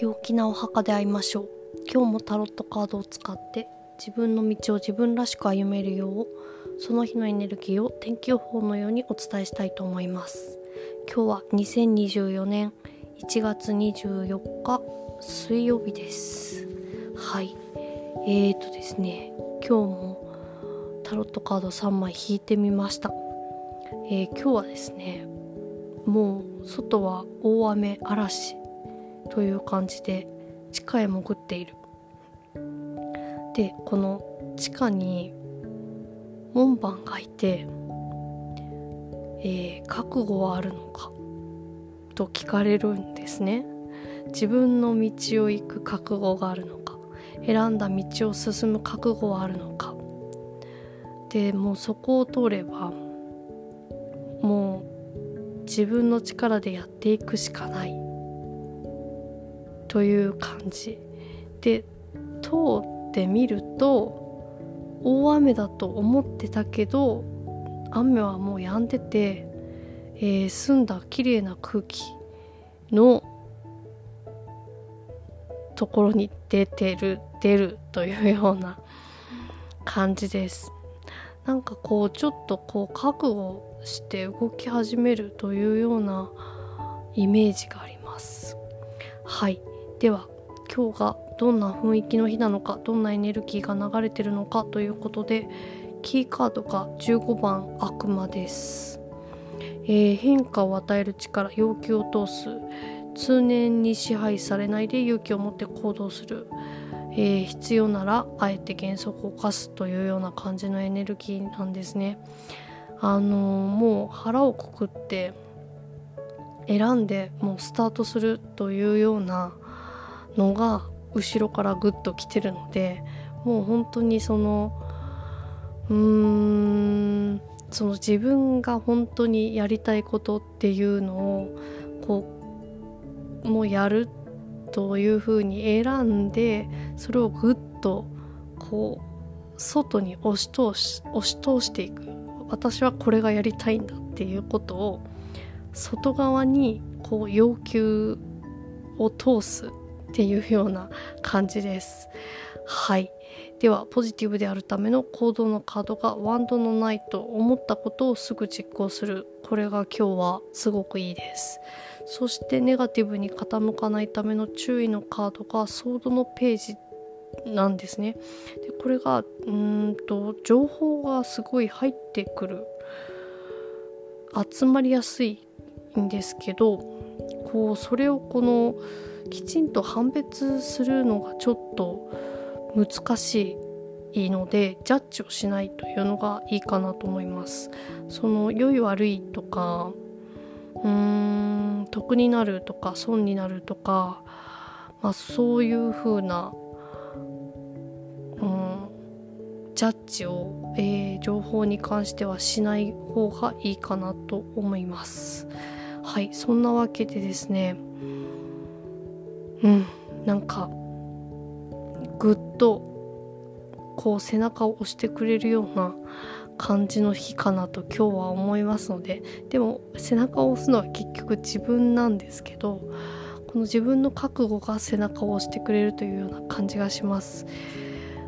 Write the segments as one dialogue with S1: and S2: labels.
S1: 陽気なお墓で会いましょう。今日もタロットカードを使って自分の道を自分らしく歩めるようその日のエネルギーを天気予報のようにお伝えしたいと思います。今日は2024年1月24日水曜日です。はい。えーとですね今日もタロットカード3枚引いてみました、えー、今日はですねもう外は大雨嵐。という感じで地下へ潜っている。でこの地下に門番がいて、えー、覚悟はあるのかと聞かれるんですね。自分の道を行く覚悟があるのか選んだ道を進む覚悟はあるのか。でもうそこを通ればもう自分の力でやっていくしかない。という感じ。で通ってみると大雨だと思ってたけど雨はもう止んでて、えー、澄んだ綺麗な空気のところに出てる出るというような感じです。なんかこうちょっとこう覚悟して動き始めるというようなイメージがあります。はい。では今日がどんな雰囲気の日なのかどんなエネルギーが流れてるのかということでキーカードが15番悪魔です、えー、変化を与える力要求を通す。通年に支配されないで勇気を持って行動する、えー、必要ならあえて原則を犯すというような感じのエネルギーなんですね。あのー、もう腹をくくって選んでもうスタートするというようなのが後ろからグッと来てるのでもう本当にそのうーんその自分が本当にやりたいことっていうのをこうもうやるというふうに選んでそれをぐっとこう外に押し通し押し通していく。私はこれがやりたいんだっていうことを外側にこう要求を通す。っていうような感じです。はい。ではポジティブであるための行動のカードがワンドのないと思ったことをすぐ実行する。これが今日はすごくいいです。そしてネガティブに傾かないための注意のカードがソードのページなんですね。でこれがうんと情報がすごい入ってくる。集まりやすいんですけどこうそれをこのきちんと判別するのがちょっと難しいのでジャッジをしないというのがいいかなと思います。その良い悪いとかうーん得になるとか損になるとか、まあ、そういう風なうんジャッジを、えー、情報に関してはしない方がいいかなと思います。はいそんなわけでですねうん。なんかぐっとこう背中を押してくれるような感じの日かなと今日は思いますのででも背中を押すのは結局自分なんですけどこの自分の覚悟が背中を押してくれるというような感じがします。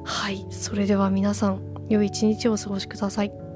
S1: はい。それでは皆さん良い一日をお過ごしください。